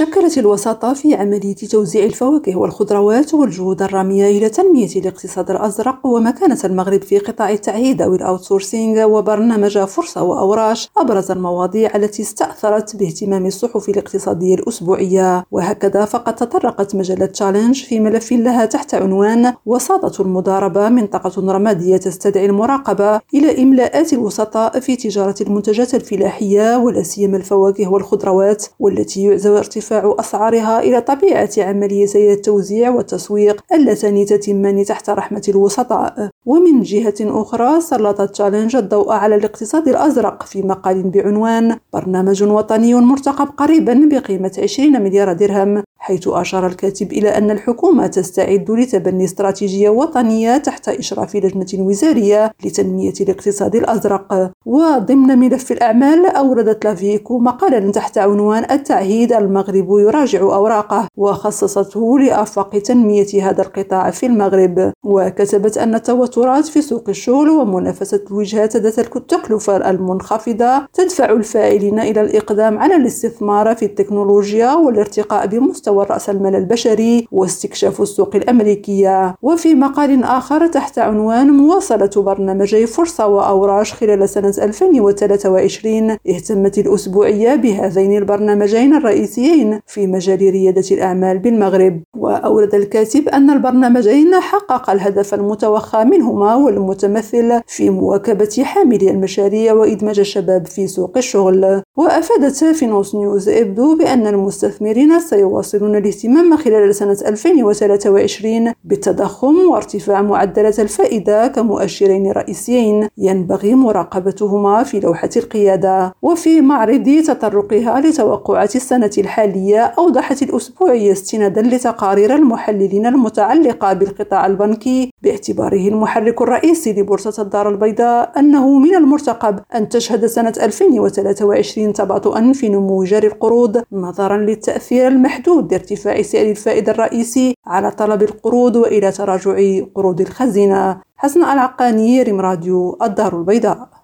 شكلت الوساطة في عملية توزيع الفواكه والخضروات والجهود الرامية إلى تنمية الاقتصاد الأزرق ومكانة المغرب في قطاع التعهيد أو ال outsourcing وبرنامج فرصة وأوراش أبرز المواضيع التي استأثرت باهتمام الصحف الاقتصادية الأسبوعية. وهكذا فقد تطرقت مجلة Challenge في ملف لها تحت عنوان وساطة المضاربة منطقة رمادية تستدعي المراقبة إلى إملاءات الوسطاء في تجارة المنتجات الفلاحية ولا سيما الفواكه والخضروات والتي يعزو ارتفاع أسعارها إلى طبيعة عمليتي التوزيع والتسويق اللتان تتمان تحت رحمة الوسطاء. ومن جهة أخرى سلطت Challenge الضوء على الاقتصاد الأزرق في مقال بعنوان برنامج وطني مرتقب قريبا بقيمة 20 مليار درهم. حيث أشار الكاتب إلى أن الحكومة تستعد لتبني استراتيجية وطنية تحت إشراف لجنة وزارية لتنمية الاقتصاد الأزرق. وضمن ملف الأعمال أوردت لافيكو مقالا تحت عنوان التعهيد المغرب يراجع أوراقه وخصصته لآفاق تنمية هذا القطاع في المغرب. وكتبت أن التوترات في سوق الشغل ومنافسة الوجهات ذات التكلفة المنخفضة تدفع الفاعلين إلى الإقدام على الاستثمار في التكنولوجيا والارتقاء بمستوى رأس المال البشري واستكشاف السوق الأمريكية. وفي مقال آخر تحت عنوان مواصلة برنامجي فرصة وأوراش خلال سنة 2023 اهتمت الأسبوعية بهذين البرنامجين الرئيسيين في مجال ريادة الأعمال بالمغرب. وأورد الكاتب أن البرنامجين حقق الهدف المتوخى منهما والمتمثل في مواكبة حاملي المشاريع وإدماج الشباب في سوق الشغل. وأفادت فينوس نيوز إبدو بأن المستثمرين سيواصلون الاهتمام خلال سنة 2023 بالتضخم وارتفاع معدلات الفائدة كمؤشرين رئيسيين. ينبغي مراقبتهما في لوحة القيادة وفي معرض تطرقها لتوقعات السنة الحالية أوضحت الأسبوعية استنادا لتقارير المحللين المتعلقة بالقطاع البنكي باعتباره المحرك الرئيسي لبورصة الدار البيضاء أنه من المرتقب أن تشهد سنة 2023 تباطؤا في نمو جاري القروض نظرا للتأثير المحدود لارتفاع سعر الفائدة الرئيسي على طلب القروض وإلى تراجع قروض الخزينة. حسن العقاني ريم راديو الدار البيضاء.